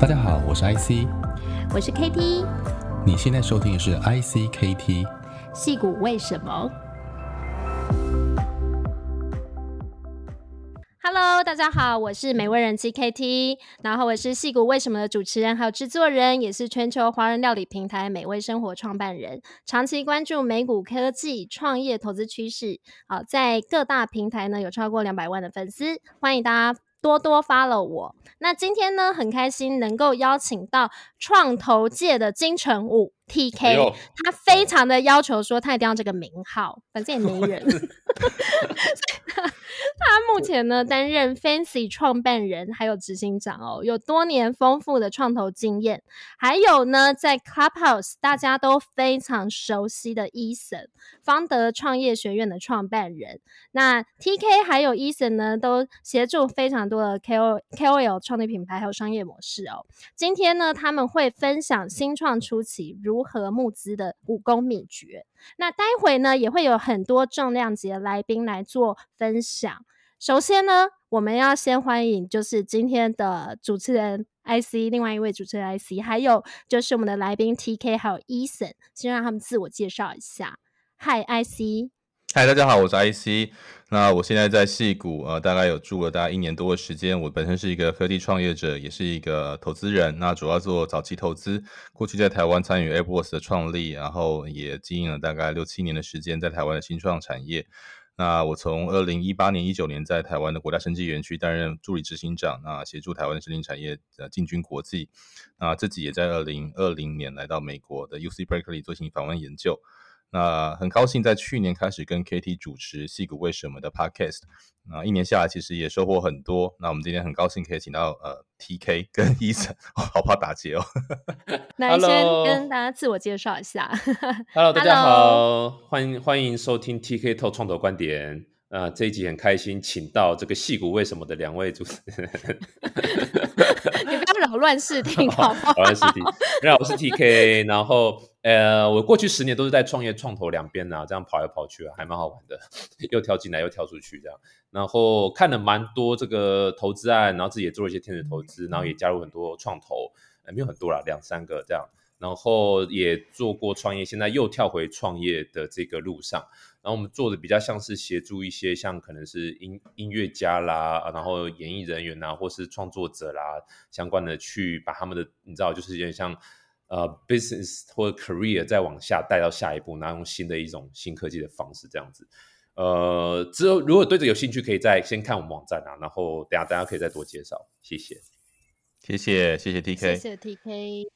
大家好，我是 IC，我是 KT，你现在收听的是 ICKT，矽谷为什么？Hello，大家好，我是美味人妻 KT，然后我是戏谷为什么的主持人，还有制作人，也是全球华人料理平台美味生活创办人，长期关注美股科技创业投资趋势，好，在各大平台呢有超过两百万的粉丝，欢迎大家。多多发了我。那今天呢，很开心能够邀请到创投界的金城武 TK，、哎、他非常的要求说他一定要这个名号，反正也没人。他目前呢担任 Fancy 创办人，还有执行长哦，有多年丰富的创投经验。还有呢，在 Clubhouse 大家都非常熟悉的 Eason，方德创业学院的创办人。那 TK 还有 Eason 呢，都协助非常多的 KOL KOL 创立品牌还有商业模式哦。今天呢，他们会分享新创初期如何募资的武功秘诀。那待会呢，也会有很多重量级的来宾来做分享。首先呢，我们要先欢迎就是今天的主持人 IC，另外一位主持人 IC，还有就是我们的来宾 TK，还有 Eason，先让他们自我介绍一下。Hi IC，嗨，大家好，我是 IC。那我现在在戏谷，呃，大概有住了大概一年多的时间。我本身是一个科技创业者，也是一个投资人。那主要做早期投资，过去在台湾参与 AppWorks 的创立，然后也经营了大概六七年的时间在台湾的新创产业。那我从二零一八年、一九年在台湾的国家生技园区担任助理执行长，那协助台湾的生技产业呃进军国际。那自己也在二零二零年来到美国的 UC Berkeley 做进行访问研究。那很高兴在去年开始跟 KT 主持《戏骨为什么》的 Podcast，那一年下来其实也收获很多。那我们今天很高兴可以请到呃 TK 跟 Eason，好怕打结哦。那先跟大家自我介绍一下。Hello，大家好，欢迎欢迎收听 TK Talk 创投观点。呃，这一集很开心，请到这个《矽谷为什么》的两位主持人。你不要扰乱视听，好不好？扰乱视听。你好，我是 TK，然后。呃，我过去十年都是在创业创投两边啊，这样跑来跑去啊，还蛮好玩的，又跳进来又跳出去这样。然后看了蛮多这个投资案，然后自己也做了一些天使投资，然后也加入很多创投，呃，没有很多啦，两三个这样。然后也做过创业，现在又跳回创业的这个路上。然后我们做的比较像是协助一些像可能是音音乐家啦，然后演艺人员啦，或是创作者啦相关的，去把他们的你知道，就是有点像。呃，business 或者 career 再往下带到下一步，然后用新的一种新科技的方式这样子。呃，之后如果对这个有兴趣，可以再先看我们网站啊，然后等下大家可以再多介绍。谢谢，谢谢，谢谢 TK，谢谢 TK。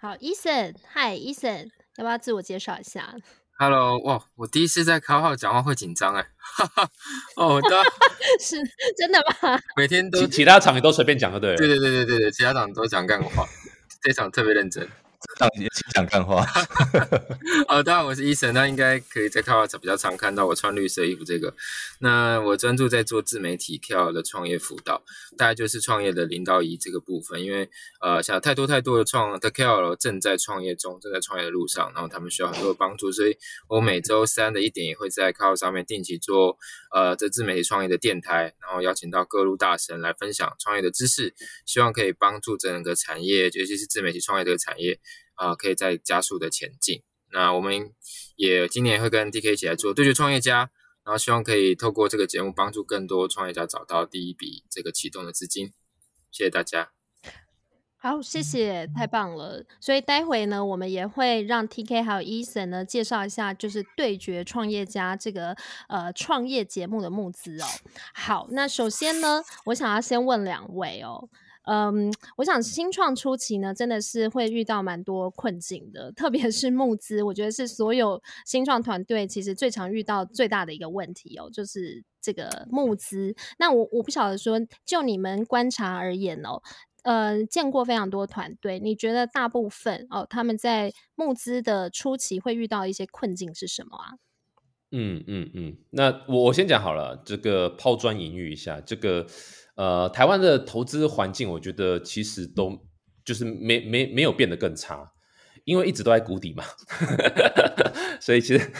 好，Eason，Hi，Eason，要不要自我介绍一下？Hello，哇，我第一次在 Clubhouse 讲话会紧张哎，哈哈，哦，对，是真的吗？每天都其，其他场也都随便讲就对了，对对对对对对，其他场都讲干话。这场特别认真。当也想干话。好，当然我是 Eason，那应该可以在 Clubhouse 比较常看到我穿绿色衣服这个。那我专注在做自媒体 KOL 的创业辅导，大概就是创业的零到一这个部分。因为呃，像太多太多的创的 KOL 正在创业中，正在创业的路上，然后他们需要很多的帮助，所以我每周三的一点也会在 Clubhouse 上面定期做呃这自媒体创业的电台，然后邀请到各路大神来分享创业的知识，希望可以帮助整个产业，尤其是自媒体创业这个产业。啊、可以再加速的前进。那我们也今年会跟 TK 一起来做对决创业家，然后希望可以透过这个节目帮助更多创业家找到第一笔这个启动的资金。谢谢大家。好，谢谢，太棒了。所以待会呢，我们也会让 TK 还有 Eason 呢介绍一下，就是对决创业家这个呃创业节目的募资哦。好，那首先呢，我想要先问两位哦。嗯，我想新创初期呢，真的是会遇到蛮多困境的，特别是募资，我觉得是所有新创团队其实最常遇到最大的一个问题哦，就是这个募资。那我我不晓得说，就你们观察而言哦，呃，见过非常多团队，你觉得大部分哦，他们在募资的初期会遇到一些困境是什么啊？嗯嗯嗯，那我我先讲好了，这个抛砖引玉一下，这个。呃，台湾的投资环境，我觉得其实都就是没没没有变得更差，因为一直都在谷底嘛，所以其实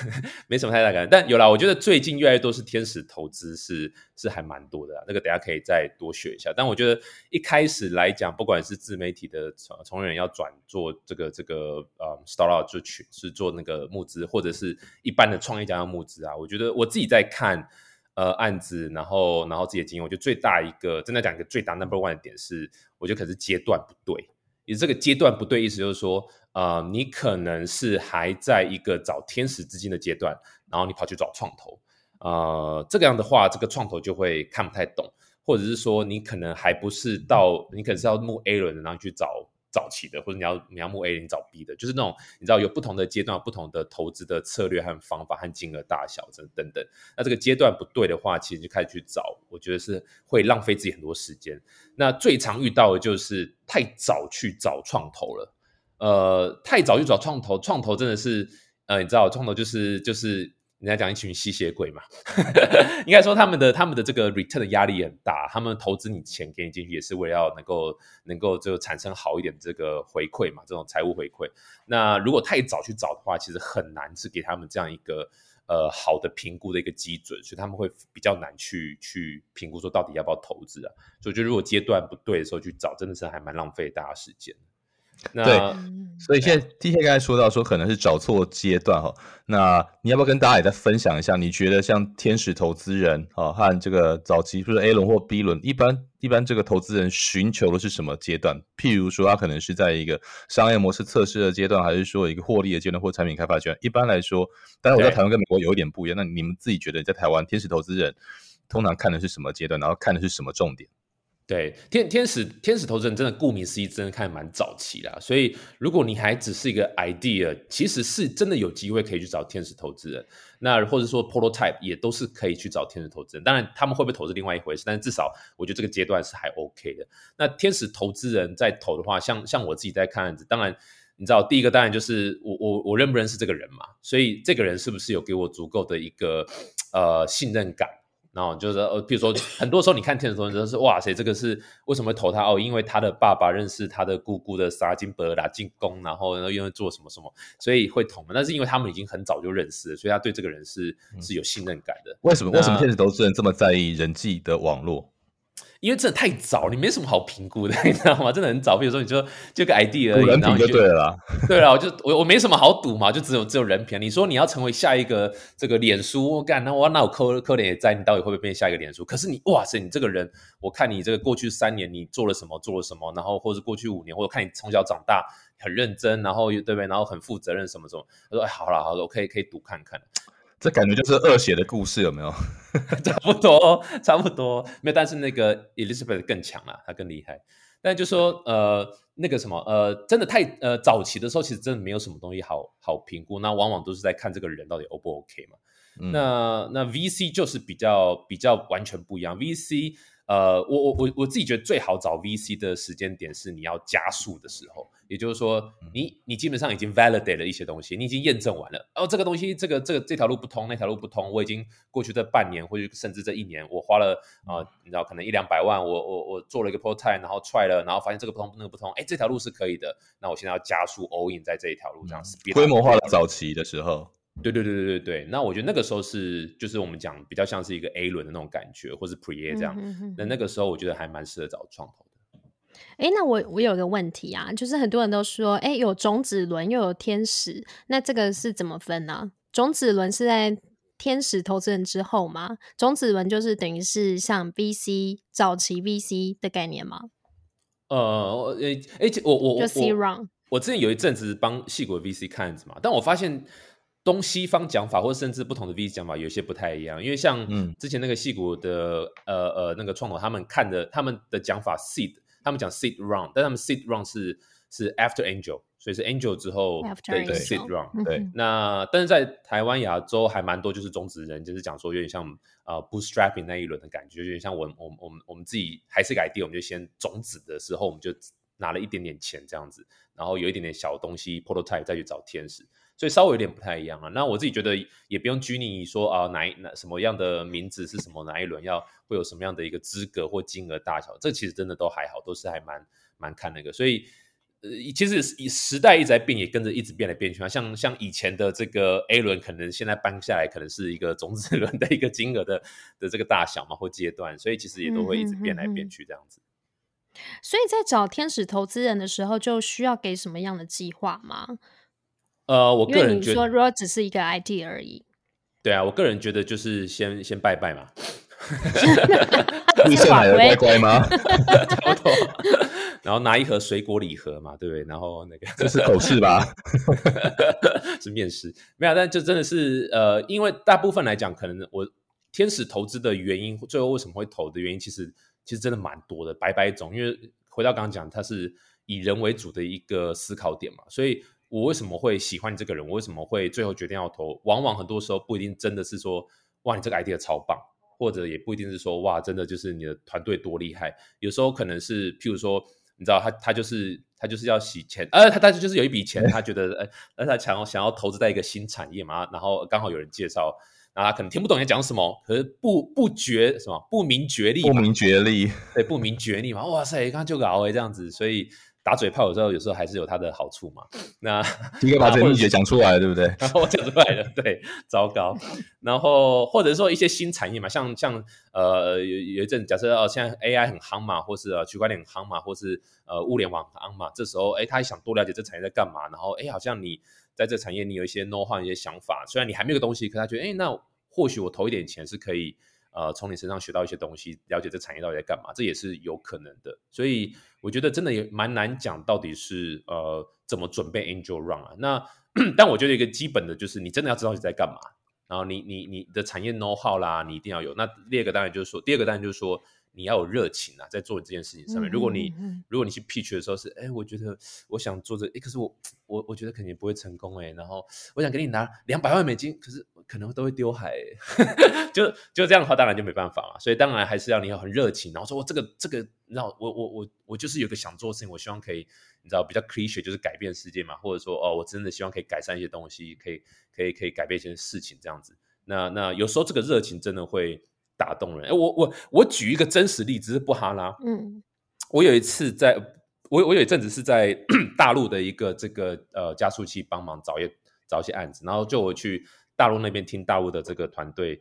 没什么太大感觉。但有啦，我觉得最近越来越多是天使投资是，是是还蛮多的。那个等下可以再多学一下。但我觉得一开始来讲，不管是自媒体的从从人要转做这个这个呃 startup 就去是做那个募资，或者是一般的创业家要募资啊，我觉得我自己在看呃案子，然后然后自己的经验，我觉得最大一个真的讲一个最大 number one 的点是，我觉得可是阶段不对。你这个阶段不对，意思就是说，呃，你可能是还在一个找天使资金的阶段，然后你跑去找创投，呃，这个样的话，这个创投就会看不太懂，或者是说，你可能还不是到，你可能是要募 A 轮，然后去找。早期的，或者你要你要募 A，你找 B 的，就是那种你知道有不同的阶段、不同的投资的策略和方法和金额大小等等等。那这个阶段不对的话，其实就开始去找，我觉得是会浪费自己很多时间。那最常遇到的就是太早去找创投了，呃，太早去找创投，创投真的是，呃，你知道创投就是就是。人家讲一群吸血鬼嘛，应该说他们的他们的这个 return 的压力很大，他们投资你钱给你进去也是为了要能够能够就产生好一点这个回馈嘛，这种财务回馈。那如果太早去找的话，其实很难是给他们这样一个呃好的评估的一个基准，所以他们会比较难去去评估说到底要不要投资啊。所以我觉得如果阶段不对的时候去找，真的是还蛮浪费大家时间。那对，所以现在 TK 刚才说到说可能是找错阶段哈，那你要不要跟大家也再分享一下？你觉得像天使投资人啊和这个早期，比如 A 轮或 B 轮，一般一般这个投资人寻求的是什么阶段？譬如说他可能是在一个商业模式测试的阶段，还是说一个获利的阶段或产品开发阶段？一般来说，当然我在台湾跟美国有一点不一样。那你们自己觉得在台湾天使投资人通常看的是什么阶段？然后看的是什么重点？对，天天使天使投资人真的顾名思义，真的看蛮早期啦。所以如果你还只是一个 idea，其实是真的有机会可以去找天使投资人。那或者说 prototype 也都是可以去找天使投资人。当然他们会不会投资另外一回事，但是至少我觉得这个阶段是还 OK 的。那天使投资人在投的话，像像我自己在看案子，当然你知道第一个当然就是我我我认不认识这个人嘛？所以这个人是不是有给我足够的一个呃信任感？然后就是呃，比如说很多时候你看天使投资人是哇塞，这个是为什么会投他哦？因为他的爸爸认识他的姑姑的沙金伯拉进宫，然后又因为做什么什么，所以会投嘛。那是因为他们已经很早就认识了，所以他对这个人是是有信任感的。为什么？为什么天使投资人这么在意人际的网络？因为这太早，你没什么好评估的，你知道吗？真的很早。比如说，你说就个 idea 而已，人品就对了啦。对了，我就我我没什么好赌嘛，就只有只有人品。你说你要成为下一个这个脸书，我干那我那我科科脸也在，你到底会不会变下一个脸书？可是你哇塞，你这个人，我看你这个过去三年你做了什么，做了什么，然后或者过去五年，或者看你从小长大很认真，然后对不对？然后很负责任什么什么。他说哎，好了好了，我可以可以赌看看。这感觉就是恶血的故事，有没有？差不多，差不多，没有。但是那个 Elizabeth 更强了，她更厉害。但就说，呃，那个什么，呃，真的太呃早期的时候，其实真的没有什么东西好好评估。那往往都是在看这个人到底 O 不 OK 嘛。嗯、那那 VC 就是比较比较完全不一样。VC 呃，我我我我自己觉得最好找 VC 的时间点是你要加速的时候，也就是说你，你你基本上已经 validate 了一些东西，你已经验证完了，哦，这个东西，这个这个这条路不通，那条路不通，我已经过去这半年或者甚至这一年，我花了啊、呃，你知道，可能一两百万，我我我做了一个 prototype，然后 try 了，然后发现这个不通，那个不通，哎，这条路是可以的，那我现在要加速 all in 在这一条路，这样子规模化的早期的时候。对对对对对对，那我觉得那个时候是就是我们讲比较像是一个 A 轮的那种感觉，或是 Pre-A 这样。那、嗯、哼哼那个时候我觉得还蛮适合找创投的。哎，那我我有个问题啊，就是很多人都说，哎，有种子轮又有天使，那这个是怎么分呢？种子轮是在天使投资人之后吗？种子轮就是等于是像 VC 早期 VC 的概念吗？呃，哎哎，我我我我我之前有一阵子帮矽谷 VC 看子嘛，但我发现。东西方讲法，或者甚至不同的 VC 讲法，有些不太一样。因为像之前那个戏股的、嗯、呃呃那个创投，他们看的他们的讲法 seed，他们讲 seed round，但他们 seed round 是是 after angel，所以是 angel 之后的一个 seed round。对，嗯、那但是在台湾亚洲还蛮多，就是种子人，就是讲说有点像呃 bootstrapping 那一轮的感觉，有点像我我我们我们自己还是个 idea，我们就先种子的时候，我们就拿了一点点钱这样子，然后有一点点小东西 prototype 再去找天使。所以稍微有点不太一样啊。那我自己觉得也不用拘泥说啊，哪一哪什么样的名字是什么，哪一轮要会有什么样的一个资格或金额大小，这其实真的都还好，都是还蛮蛮看那个。所以呃，其实以时代一直在变，也跟着一直变来变去啊。像像以前的这个 A 轮，可能现在搬下来，可能是一个种子 轮的一个金额的的这个大小嘛，或阶段，所以其实也都会一直变来变去这样子。嗯嗯嗯。所以在找天使投资人的时候，就需要给什么样的计划吗？呃，我个人觉得，说如果只是一个 ID 而已，对啊，我个人觉得就是先先拜拜嘛。你是买的乖乖吗？然后拿一盒水果礼盒嘛，对不对？然后那个这是口试吧？是面试，没有，但就真的是呃，因为大部分来讲，可能我天使投资的原因，最后为什么会投的原因，其实其实真的蛮多的，百百种。因为回到刚刚讲，它是以人为主的一个思考点嘛，所以我为什么会喜欢这个人？我为什么会最后决定要投？往往很多时候不一定真的是说，哇，你这个 idea 超棒。或者也不一定是说哇，真的就是你的团队多厉害。有时候可能是，譬如说，你知道他他就是他就是要洗钱，呃，他他就是有一笔钱，他觉得呃，那他想要想要投资在一个新产业嘛，然后刚好有人介绍，然后他可能听不懂你在讲什么，可是不不觉什么不明觉厉，不明觉厉，对，不明觉厉嘛，哇塞，刚刚就搞哎这样子，所以。打嘴炮有时候，有时候还是有它的好处嘛。那 应该把这个秘诀讲出来，对不对？然后我讲出来了，对，糟糕。然后或者说一些新产业嘛，像像呃有有一阵假设哦，现在 AI 很夯嘛，或是呃区块链很夯嘛，或是呃物联网很夯嘛，这时候哎，他想多了解这产业在干嘛，然后哎，好像你在这产业你有一些 know-how 一些想法，虽然你还没有个东西，可他觉得哎，那或许我投一点钱是可以。呃，从你身上学到一些东西，了解这产业到底在干嘛，这也是有可能的。所以我觉得真的也蛮难讲，到底是呃怎么准备 Angel Run 啊？那 但我觉得一个基本的就是，你真的要知道你在干嘛，然后你你你的产业 know how 啦，你一定要有。那第二个当然就是说，第二个当然就是说。你要有热情啊，在做这件事情上面。如果你如果你去 pitch 的时候是，哎，我觉得我想做这，哎，可是我我我觉得肯定不会成功哎。然后我想给你拿两百万美金，可是可能都会丢海，就就这样的话，当然就没办法嘛。所以当然还是要你要很热情，然后说我这个这个，你知道，我我我我就是有个想做的事情，我希望可以，你知道，比较 cliche 就是改变世界嘛，或者说哦，我真的希望可以改善一些东西，可以可以可以改变一些事情这样子。那那有时候这个热情真的会。打动人，哎，我我我举一个真实例子是布哈拉，嗯，我有一次在，我我有一阵子是在 大陆的一个这个呃加速器帮忙找一找一些案子，然后就我去大陆那边听大陆的这个团队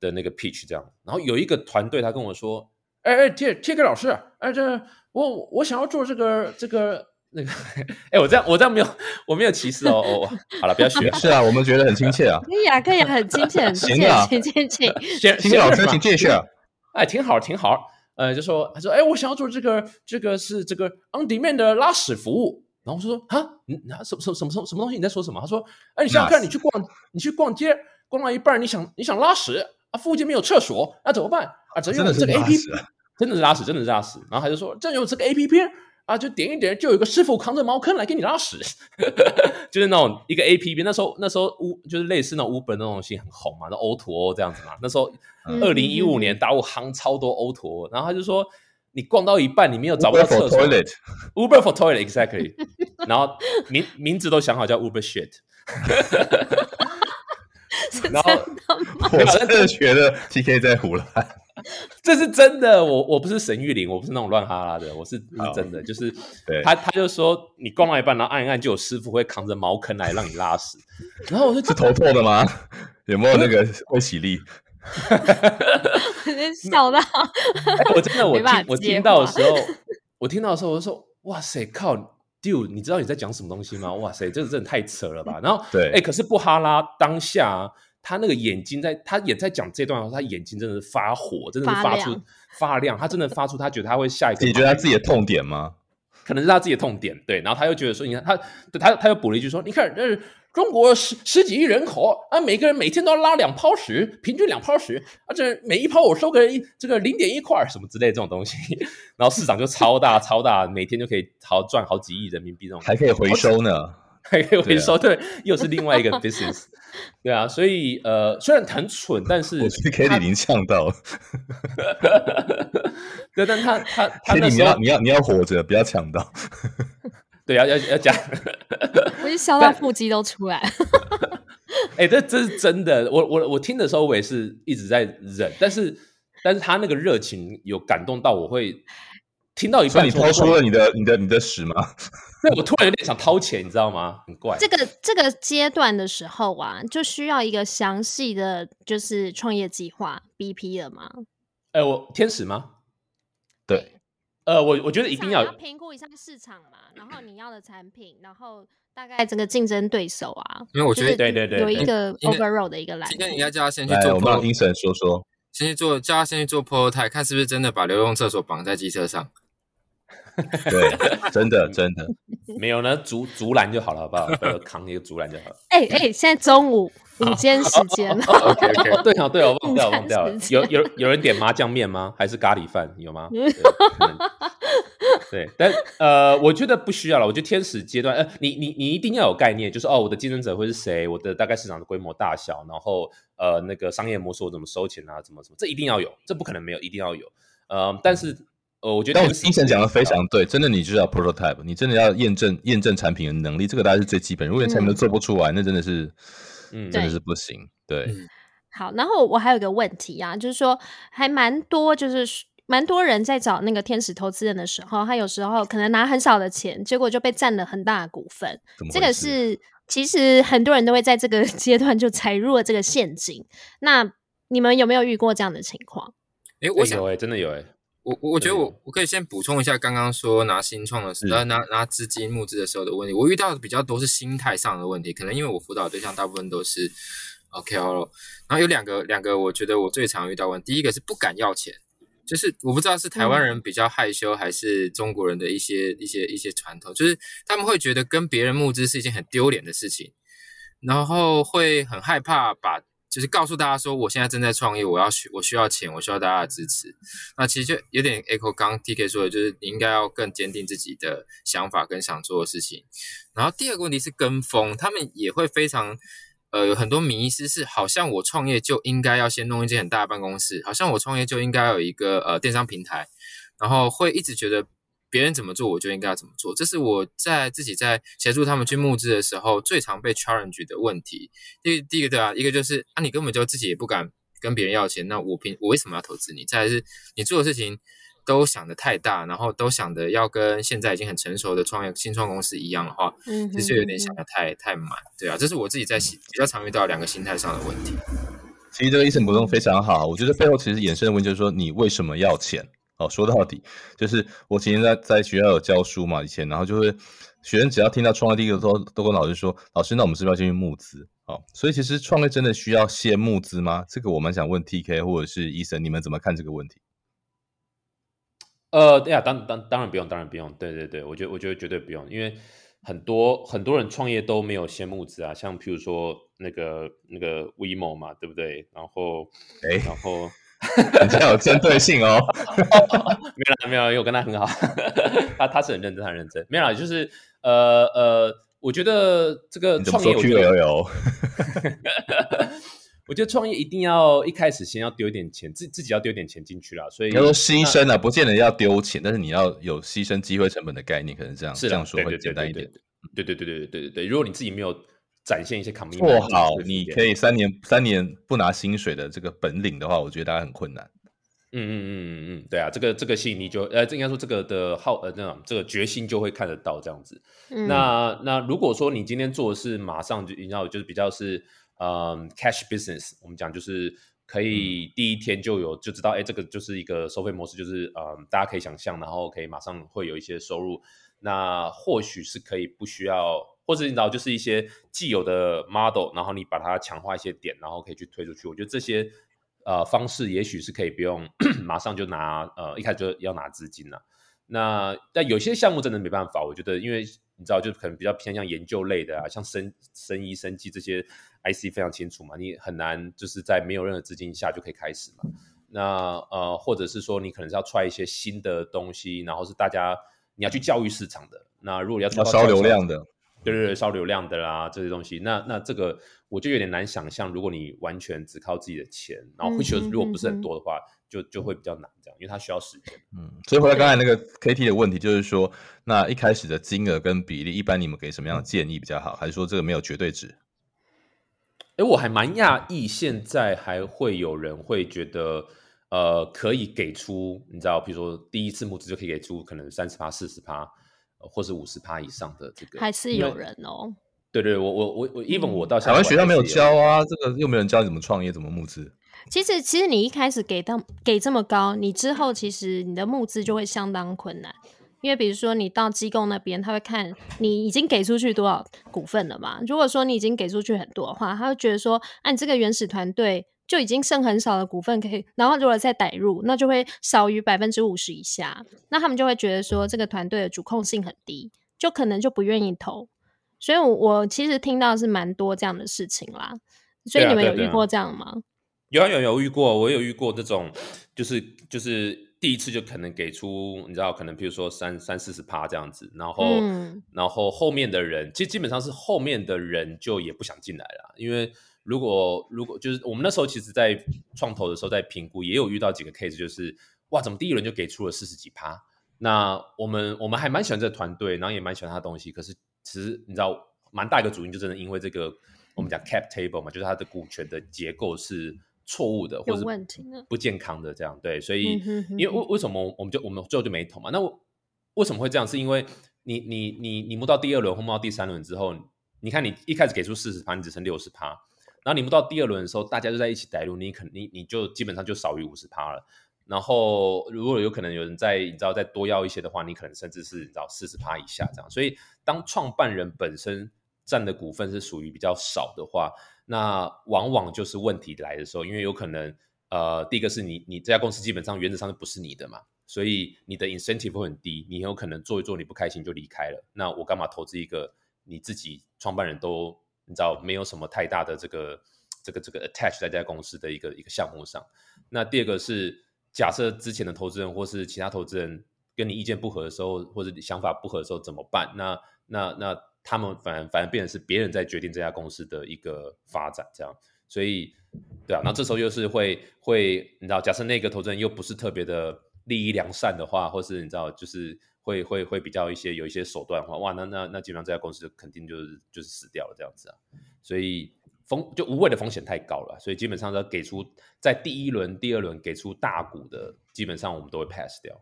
的那个 pitch 这样，然后有一个团队他跟我说，哎哎，T T K 老师，哎这我我想要做这个这个。那个，哎，我这样，我这样没有，我没有歧视哦。哦，好了，不要学。是啊，我们觉得很亲切啊。可以啊，可以啊，很亲切，很亲切，请请请。先，先老师，请继续。哎，挺好，挺好。呃，就说，他说，哎，我想要做这个，这个是这个 on demand 的拉屎服务。然后我说，啊，嗯，什什什么什么什么东西？你在说什么？他说，哎，你想想看，你去逛，你去逛街，逛到一半，你想你想拉屎啊，附近没有厕所，那怎么办？啊，只能用这个 A P P，真的是拉屎，真的是拉屎。然后他就说，这有这个 A P P。啊，就点一点，就有一个师傅扛着茅坑来给你拉屎，就是那种一个 A P P。那时候那时候乌就是类似那种 Uber 那种东西很红嘛，那 O to 这样子嘛。那时候二零一五年大陆夯超多 O2O，然后他就说你逛到一半你没有找不到厕所 Uber for toilet exactly，然后名名字都想好叫 Uber shit，然后我真的觉得 T K 在胡乱。这是真的，我我不是沈玉琳，我不是那种乱哈拉的，我是，是真的，就是他他就说你逛到一半，然后按一按，就有师傅会扛着茅坑来让你拉屎，然后我就是头破的吗？有没有那个会洗力？笑到，我真的我听我听到的时候，我听到的时候我就说哇塞靠，Dude，你知道你在讲什么东西吗？哇塞，这个真的太扯了吧？然后对，哎，可是布哈拉当下。他那个眼睛在，他也在讲这段话，他眼睛真的是发火，真的是发出发亮，发亮，他真的发出，他觉得他会下一个。你觉得他自己的痛点吗？可能是他自己的痛点，对。然后他又觉得说，你看他，他他又补了一句说，你看，呃，中国十十几亿人口啊，每个人每天都要拉两泡屎，平均两泡屎，而且每一泡我收个一这个零点一块什么之类的这种东西，然后市场就超大超大，每天就可以好赚好几亿人民币这种，还可以回收呢。还可以回收，对，又是另外一个 business，对啊，所以呃，虽然很蠢，但是我是 Kelly 已经呛到了，对，但他他他那时候你要你要你要活着，不要呛到，对，要要要讲，我就笑到腹肌都出来，哎，这这是真的，我我我听的时候，我也是一直在忍，但是但是他那个热情有感动到，我会听到一半，你掏出了你的你的你的屎吗？对，我突然有点想掏钱，你知道吗？很怪。这个这个阶段的时候啊，就需要一个详细的就是创业计划 BP 了吗？哎、呃，我天使吗？对。呃，我我觉得一定要要评估一下市场嘛，然后你要的产品，然后大概整个竞争对手啊，因为我觉得对对对有一个 overall 的一个来。今天你应该叫他先去做，我们听神说说，先去做，叫他先去做 prototype，看是不是真的把流动厕所绑在机车上。对，真的真的没有呢，竹竹篮就好了，好不好？扛一个竹篮就好了。哎哎，现在中午午间时间了。OK OK，对啊对啊，我忘掉忘掉了。有有有人点麻酱面吗？还是咖喱饭？有吗？对，对，但呃，我觉得不需要了。我觉得天使阶段，呃，你你你一定要有概念，就是哦，我的竞争者会是谁？我的大概市场的规模大小，然后呃，那个商业模式我怎么收钱啊？怎么怎么？这一定要有，这不可能没有，一定要有。呃，但是。呃，我觉得，但我精神讲的非常对，真的，你就是要 prototype，你真的要验证验证产品的能力，这个大概是最基本。如果连产品都做不出来，嗯、那真的是，嗯，真的是不行。对，对好，然后我还有一个问题啊，就是说还蛮多，就是蛮多人在找那个天使投资人的时候，他有时候可能拿很少的钱，结果就被占了很大的股份。这个是其实很多人都会在这个 阶段就踩入了这个陷阱。那你们有没有遇过这样的情况？哎，我想，有哎，真的有哎。我我我觉得我我可以先补充一下刚刚说拿新创的时候，拿拿资金募资的时候的问题。我遇到的比较多是心态上的问题，可能因为我辅导的对象大部分都是 OKO，然后有两个两个我觉得我最常遇到问题，第一个是不敢要钱，就是我不知道是台湾人比较害羞，还是中国人的一些一些一些传统，就是他们会觉得跟别人募资是一件很丢脸的事情，然后会很害怕把。就是告诉大家说，我现在正在创业，我要需我需要钱，我需要大家的支持。那其实就有点 echo 刚 TK 说的，就是你应该要更坚定自己的想法跟想做的事情。然后第二个问题是跟风，他们也会非常呃有很多迷思，是好像我创业就应该要先弄一间很大的办公室，好像我创业就应该有一个呃电商平台，然后会一直觉得。别人怎么做，我就应该要怎么做。这是我在自己在协助他们去募资的时候最常被 challenge 的问题。第第一个对啊，一个就是啊，你根本就自己也不敢跟别人要钱，那我凭我为什么要投资你？再来是你做的事情都想的太大，然后都想的要跟现在已经很成熟的创业新创公司一样的话，嗯，其实就有点想的太太满。对啊，这是我自己在比较常遇到两个心态上的问题。其实这个 Eason 补充非常好，我觉得背后其实衍生的问题就是说，你为什么要钱？哦，说到底就是我以前在在学校有教书嘛，以前然后就会学生只要听到创业第一个都都跟老师说，老师，那我们是不是要进去募资？哦，所以其实创业真的需要先募资吗？这个我们想问 TK 或者是 Eason，你们怎么看这个问题？呃，对啊，当当当然不用，当然不用，对对对，我觉得我觉得绝对不用，因为很多很多人创业都没有先募资啊，像譬如说那个那个 WeMo 嘛，对不对？然后哎，然后。比较有针对性哦，没有没有，因为我跟他很好，他他是很认真，很认真。没有啦，就是呃呃，我觉得这个创业，我觉得 我觉得创业一定要一开始先要丢一点钱，自自己要丢点钱进去啦。所以要说牺牲啊，不见得要丢钱，但是你要有牺牲机会成本的概念，可能这样是这样说会简单一点。对对对对对对对对，如果你自己没有。展现一些 commitment，做好你可以三年三年不拿薪水的这个本领的话，我觉得大家很困难。嗯嗯嗯嗯嗯，对啊，这个这个戏你就呃，应该说这个的好呃那种这个决心就会看得到这样子。嗯、那那如果说你今天做的是马上就你知道就是比较是嗯 cash business，我们讲就是可以第一天就有就知道哎、嗯、这个就是一个收费模式，就是嗯大家可以想象，然后可以马上会有一些收入，那或许是可以不需要。或者你知道，就是一些既有的 model，然后你把它强化一些点，然后可以去推出去。我觉得这些呃方式，也许是可以不用 马上就拿呃一开始就要拿资金了。那但有些项目真的没办法，我觉得，因为你知道，就可能比较偏向研究类的啊，像生生医、生技这些 IC 非常清楚嘛，你很难就是在没有任何资金下就可以开始嘛。那呃，或者是说你可能是要 try 一些新的东西，然后是大家你要去教育市场的。那如果要要烧流量的。对对对，烧流量的啦，这些东西，那那这个我就有点难想象，如果你完全只靠自己的钱，然后会觉得如果不是很多的话，嗯、就就会比较难这样，因为它需要时间。嗯，所以回到刚才那个 KT 的问题，就是说，那一开始的金额跟比例，一般你们给什么样的建议比较好？还是说这个没有绝对值？哎，我还蛮讶异，现在还会有人会觉得，呃，可以给出，你知道，比如说第一次募资就可以给出可能三十趴、四十趴。或是五十趴以上的这个，还是有人哦。对对，我我我我，even 我到台湾学校没有教啊，这个又没有人教你怎么创业，怎么募资。其实其实你一开始给到给这么高，你之后其实你的募资就会相当困难，因为比如说你到机构那边，他会看你已经给出去多少股份了嘛。如果说你已经给出去很多的话，他会觉得说，啊，你这个原始团队就已经剩很少的股份可以，然后如果再逮入，那就会少于百分之五十以下，那他们就会觉得说这个团队的主控性很低，就可能就不愿意投。所以我，我我其实听到是蛮多这样的事情啦。所以你们有遇过这样吗？啊啊、有啊有有遇过，我有遇过这种，就是就是第一次就可能给出，你知道，可能比如说三三四十趴这样子，然后、嗯、然后后面的人，其实基本上是后面的人就也不想进来了，因为如果如果就是我们那时候其实，在创投的时候在评估，也有遇到几个 case，就是哇，怎么第一轮就给出了四十几趴？那我们我们还蛮喜欢这个团队，然后也蛮喜欢他的东西，可是。其实你知道，蛮大一个主因就真的因为这个，我们讲 cap table 嘛，就是它的股权的结构是错误的，或者不健康的这样。对，所以因为为为什么我们就我们最后就没投嘛？那为什么会这样？是因为你你你你摸到第二轮或摸到第三轮之后，你看你一开始给出四十趴，你只剩六十趴，然后你募到第二轮的时候，大家就在一起带路，你肯你你就基本上就少于五十趴了。然后，如果有可能有人再你知道再多要一些的话，你可能甚至是你知道四十趴以下这样。所以，当创办人本身占的股份是属于比较少的话，那往往就是问题来的时候，因为有可能呃，第一个是你你这家公司基本上原则上不是你的嘛，所以你的 incentive 会很低，你很有可能做一做你不开心就离开了。那我干嘛投资一个你自己创办人都你知道没有什么太大的这个这个这个 attach 在这家公司的一个一个项目上？那第二个是。假设之前的投资人或是其他投资人跟你意见不合的时候，或者你想法不合的时候怎么办？那那那他们反反而变成是别人在决定这家公司的一个发展，这样。所以，对啊，那这时候又是会会你知道，假设那个投资人又不是特别的利益良善的话，或是你知道就是会会会比较一些有一些手段的话，哇，那那那基本上这家公司就肯定就是就是死掉了这样子啊。所以。风就无谓的风险太高了，所以基本上要给出在第一轮、第二轮给出大股的，基本上我们都会 pass 掉。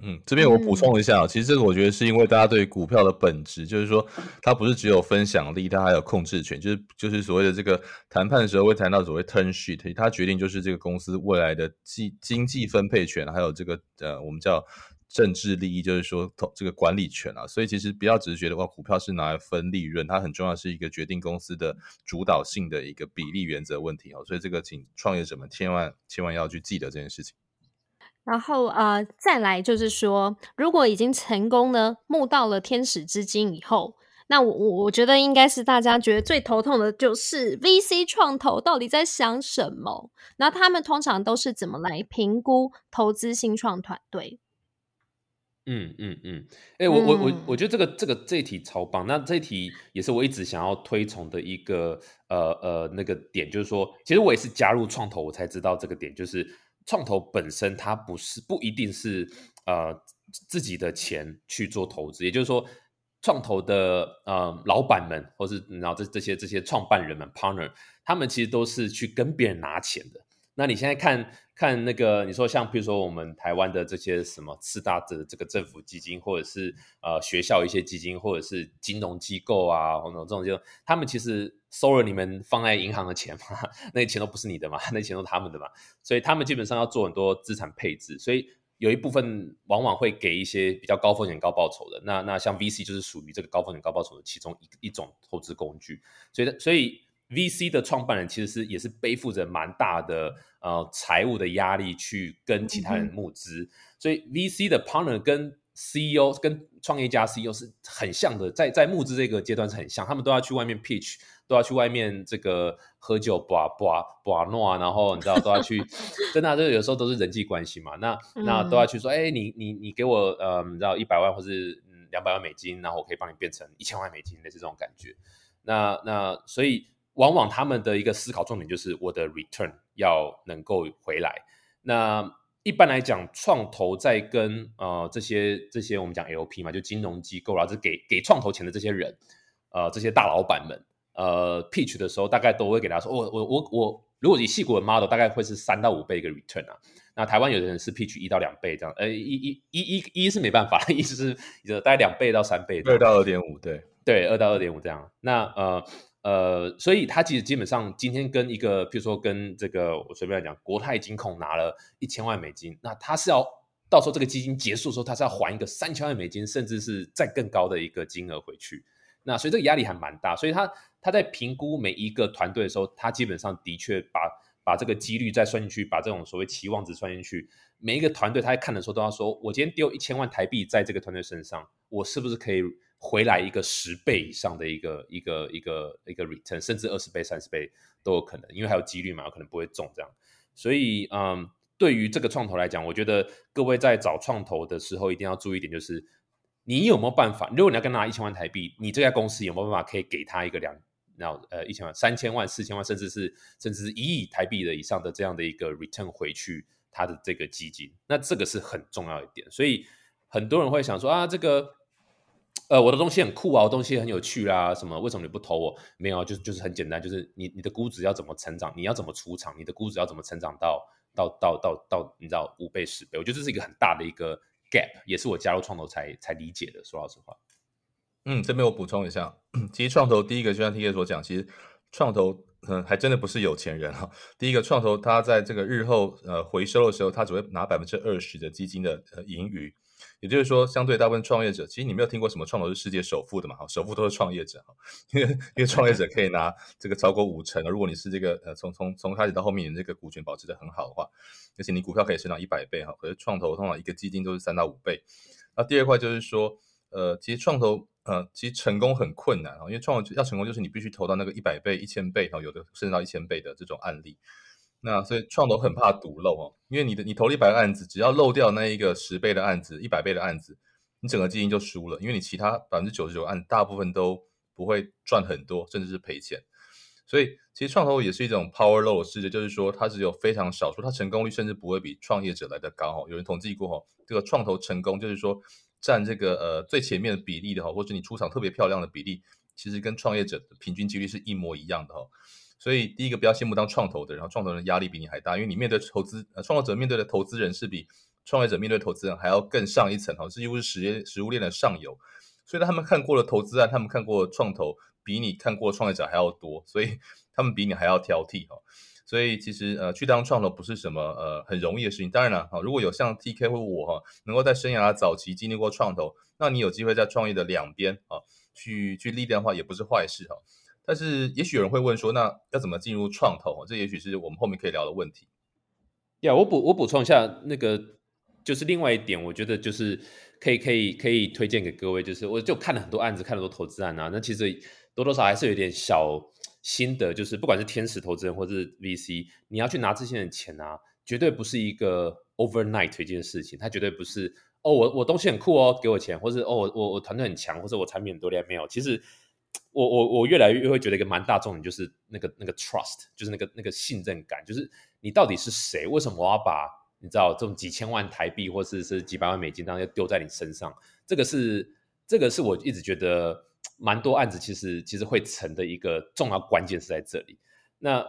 嗯，这边我补充一下，嗯、其实这个我觉得是因为大家对股票的本质，就是说它不是只有分享力，它还有控制权，就是就是所谓的这个谈判的时候会谈到所谓 turn sheet，它决定就是这个公司未来的经经济分配权，还有这个呃我们叫。政治利益就是说，这个管理权啊，所以其实不要只是觉得哇，股票是拿来分利润，它很重要是一个决定公司的主导性的一个比例原则问题哦。所以这个请创业者们千万千万要去记得这件事情。然后呃，再来就是说，如果已经成功呢募到了天使资金以后，那我我我觉得应该是大家觉得最头痛的就是 VC 创投到底在想什么？那他们通常都是怎么来评估投资新创团队？嗯嗯嗯，哎、嗯欸，我我我我觉得这个这个这一题超棒。那这一题也是我一直想要推崇的一个呃呃那个点，就是说，其实我也是加入创投，我才知道这个点，就是创投本身它不是不一定是呃自己的钱去做投资，也就是说，创投的呃老板们，或是然后这这些这些创办人们 partner，他们其实都是去跟别人拿钱的。那你现在看看那个，你说像比如说我们台湾的这些什么四大的这个政府基金，或者是呃学校一些基金，或者是金融机构啊，或者这种就他们其实收了你们放在银行的钱嘛，那些钱都不是你的嘛，那些钱都是他们的嘛，所以他们基本上要做很多资产配置，所以有一部分往往会给一些比较高风险高报酬的，那那像 VC 就是属于这个高风险高报酬的其中一一种投资工具，所以所以。VC 的创办人其实是也是背负着蛮大的呃财务的压力去跟其他人募资，嗯、所以 VC 的 partner 跟 CEO 跟创业家 CEO 是很像的，在在募资这个阶段是很像，他们都要去外面 pitch，都要去外面这个喝酒，把把把诺啊，然后你知道都要去，真的、啊、这有时候都是人际关系嘛，那那都要去说，哎、欸，你你你给我呃，你知道一百万或是嗯两百万美金，然后我可以帮你变成一千万美金，类似这种感觉，那那所以。往往他们的一个思考重点就是我的 return 要能够回来。那一般来讲，创投在跟呃这些这些我们讲 LP 嘛，就金融机构啊，这给给创投钱的这些人，呃，这些大老板们，呃，pitch 的时候，大概都会给他说，我我我我，如果以细股的 model，大概会是三到五倍一个 return 啊。那台湾有的人是 pitch 一到两倍这样，呃，一一一一一是没办法，意思是大概两倍到三倍，二到二点五，对对，二到二点五这样。那呃呃，所以他其实基本上今天跟一个，譬如说跟这个我随便来讲，国泰金控拿了一千万美金，那他是要到时候这个基金结束的时候，他是要还一个三千万美金，甚至是再更高的一个金额回去。那所以这个压力还蛮大，所以他他在评估每一个团队的时候，他基本上的确把。把这个几率再算进去，把这种所谓期望值算进去，每一个团队他在看的时候都要说：我今天丢一千万台币在这个团队身上，我是不是可以回来一个十倍以上的一个一个一个一个 return，甚至二十倍、三十倍都有可能，因为还有几率嘛，有可能不会中这样。所以，嗯，对于这个创投来讲，我觉得各位在找创投的时候一定要注意一点，就是你有没有办法？如果你要跟他拿一千万台币，你这家公司有没有办法可以给他一个两？然后呃，一千万、三千万、四千万，甚至是甚至是一亿台币的以上的这样的一个 return 回去，他的这个基金，那这个是很重要一点。所以很多人会想说啊，这个呃，我的东西很酷啊，我的东西很有趣啊，什么？为什么你不投我？没有，就是就是很简单，就是你你的估值要怎么成长？你要怎么出场？你的估值要怎么成长到到到到到你知道五倍十倍？我觉得这是一个很大的一个 gap，也是我加入创投才才理解的。说老实话。嗯，这边我补充一下，其实创投第一个就像 TK 所讲，其实创投嗯还真的不是有钱人哈。第一个创投，他在这个日后呃回收的时候，他只会拿百分之二十的基金的呃盈余，也就是说，相对大部分创业者，其实你没有听过什么创投是世界首富的嘛？哈，首富都是创业者哈，因为因为创业者可以拿这个超过五成，如果你是这个呃从从从开始到后面你这个股权保持得很好的话，而且你股票可以升到一百倍哈。可是创投通常一个基金都是三到五倍。那第二块就是说，呃，其实创投。呃，其实成功很困难啊，因为创投要成功，就是你必须投到那个一百倍、一千倍，哈，有的甚至到一千倍的这种案例。那所以创投很怕赌漏哦，因为你的你投了一百个案子，只要漏掉那一个十倍的案子、一百倍的案子，你整个基金就输了，因为你其他百分之九十九案大部分都不会赚很多，甚至是赔钱。所以其实创投也是一种 power law 的世界，就是说它只有非常少数，它成功率甚至不会比创业者来的高。哈，有人统计过哈，这个创投成功就是说。占这个呃最前面的比例的哈，或者你出场特别漂亮的比例，其实跟创业者的平均几率是一模一样的哈。所以第一个不要羡慕当创投的，然后创投人压力比你还大，因为你面对投资呃创投者面对的投资人是比创业者面对投资人还要更上一层哈，是几乎是实业食物链的上游。所以他们看过的投资案，他们看过的创投比你看过创业者还要多，所以 他们比你还要挑剔哈。所以其实呃，去当创投不是什么呃很容易的事情。当然了，哈，如果有像 TK 或我哈，能够在生涯早期经历过创投，那你有机会在创业的两边啊，去去历练的话，也不是坏事哈。但是也许有人会问说，那要怎么进入创投？这也许是我们后面可以聊的问题。呀，我补我补充一下，那个就是另外一点，我觉得就是可以可以可以推荐给各位，就是我就看了很多案子，看了很多投资案啊，那其实多多少还是有点小。心得就是，不管是天使投资人或是 VC，你要去拿这些人钱啊，绝对不是一个 overnight 一件事情。它绝对不是哦，我我东西很酷哦，给我钱，或是哦，我我我团队很强，或者我产品很多，没有。其实我我我越来越会觉得一个蛮大重点，就是那个那个 trust，就是那个那个信任感，就是你到底是谁？为什么我要把你知道这种几千万台币或是是几百万美金这样要丢在你身上？这个是这个是我一直觉得。蛮多案子其实其实会成的一个重要关键是在这里。那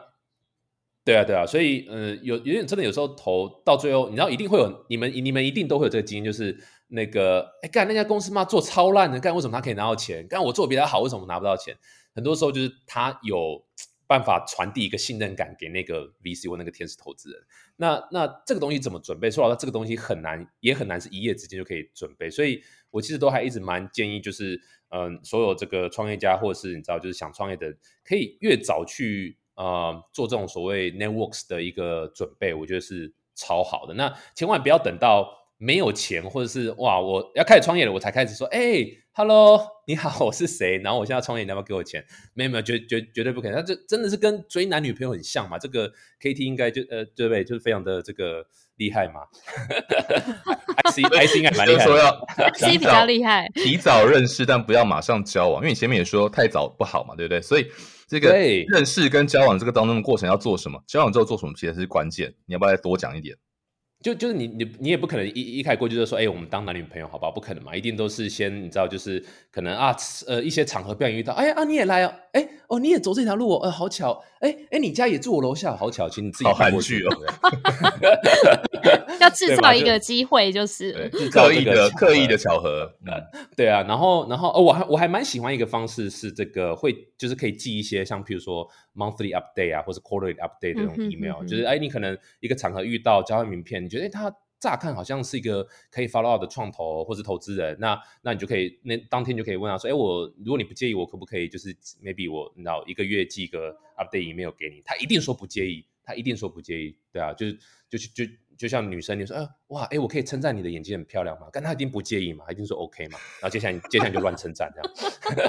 对啊对啊，所以嗯、有有点真的有时候投到最后，你知道一定会有你们你们一定都会有这个经验，就是那个哎干那家公司嘛做超烂的，干为什么他可以拿到钱？干我做比他好，为什么拿不到钱？很多时候就是他有办法传递一个信任感给那个 VC 或那个天使投资人。那那这个东西怎么准备？说老实话，这个东西很难，也很难是一夜之间就可以准备。所以我其实都还一直蛮建议，就是。嗯，所有这个创业家，或者是你知道，就是想创业的，可以越早去呃做这种所谓 networks 的一个准备，我觉得是超好的。那千万不要等到没有钱，或者是哇，我要开始创业了，我才开始说，哎，Hello，你好，我是谁？然后我现在创业，你要不要给我钱？没有没有，绝绝绝对不可能。那这真的是跟追男女朋友很像嘛？这个 KT 应该就呃对不对？就是非常的这个。厉害嘛？IC IC 应该蛮厉害，说要 IC 比较厉害，提早认识，但不要马上交往，因为你前面也说太早不好嘛，对不对？所以这个认识跟交往这个当中的过程要做什么？交往之后做什么其实是关键，你要不要再多讲一点？就就是你你你也不可能一一开过去就说，哎、我们当男女朋友好不好？不可能嘛，一定都是先你知道，就是可能啊，呃，一些场合不小心遇到，哎啊，你也来啊，哎、哦，你也走这条路哦，呃，好巧，哎、欸、哎，你家也住我楼下，好巧，请你自己搬过去哦。要制造一个机会，就是刻意的刻意的巧合。嗯，对啊，然后然后哦，我还我还蛮喜欢一个方式是这个会就是可以寄一些像譬如说 monthly update 啊，或者 quarterly update 的这种 email，、嗯、就是哎，你可能一个场合遇到交换名片，你觉得哎他。乍看好像是一个可以 follow up 的创投或是投资人，那那你就可以那当天就可以问他说，哎，我如果你不介意，我可不可以就是 maybe 我然后一个月寄个 update email 给你？他一定说不介意，他一定说不介意，对啊，就是就就。就就像女生，你说，呃，哇，哎，我可以称赞你的眼睛很漂亮吗？但她一定不介意嘛，一定说 OK 嘛。然后接下来，接下来就乱称赞这样，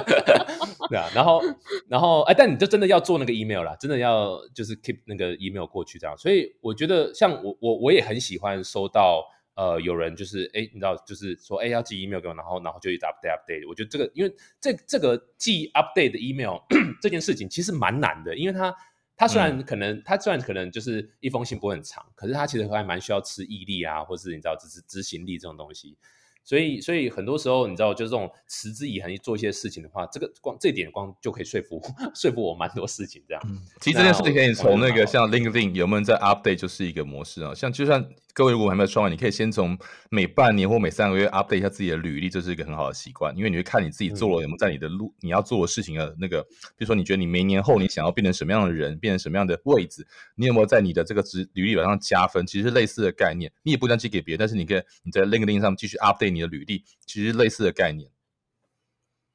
对啊。然后，然后，哎，但你就真的要做那个 email 啦，真的要就是 keep 那个 email 过去这样。所以我觉得，像我，我，我也很喜欢收到，呃，有人就是，哎，你知道，就是说，哎，要寄 email 给我，然后，然后就一直 update update。我觉得这个，因为这这个寄 update 的 email 这件事情其实蛮难的，因为它。他虽然可能，他虽然可能就是一封信不会很长，可是他其实还蛮需要吃毅力啊，或是你知道，只是执行力这种东西。所以，所以很多时候，你知道，就是这种持之以恒去做一些事情的话，这个光这一点光就可以说服 说服我蛮多事情这样。嗯、其实这件事情可以从那个像 LinkedIn 有没有在 update 就是一个模式啊。像就算各位如果还没有创业，你可以先从每半年或每三个月 update 一下自己的履历，这是一个很好的习惯，因为你会看你自己做了有没有在你的路、嗯、你要做的事情的那个，比如说你觉得你明年后你想要变成什么样的人，变成什么样的位置，你有没有在你的这个职履历表上加分？其实是类似的概念，你也不一定要寄给别人，但是你可以你在 LinkedIn 上继续 update 你的履历。其实类似的概念，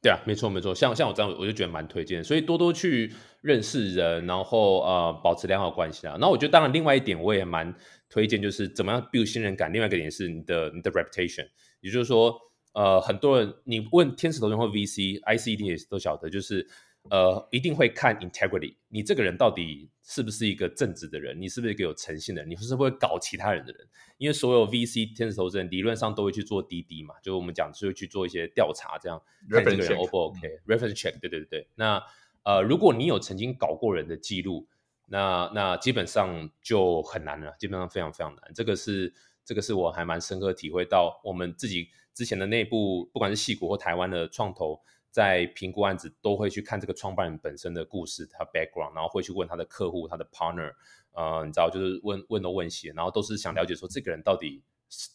对啊，没错没错，像像我这样，我就觉得蛮推荐，所以多多去认识人，然后呃，保持良好关系啊。那我觉得，当然另外一点我也蛮推荐，就是怎么样 build 信任感。另外一个点是你的你的 reputation，也就是说，呃，很多人你问天使投资人或 VC、ICD 也都晓得，就是。呃，一定会看 integrity，你这个人到底是不是一个正直的人？你是不是一个有诚信的人？你是不是会搞其他人的人？因为所有 VC 天使投资人理论上都会去做滴滴嘛，就是我们讲就会去做一些调查，这样看这个人 O 不 OK？Reference check，对对对对。那呃，如果你有曾经搞过人的记录，那那基本上就很难了，基本上非常非常难。这个是这个是我还蛮深刻体会到，我们自己之前的内部，不管是戏股或台湾的创投。在评估案子都会去看这个创办人本身的故事，他 background，然后会去问他的客户、他的 partner，呃，你知道，就是问问东问西，然后都是想了解说这个人到底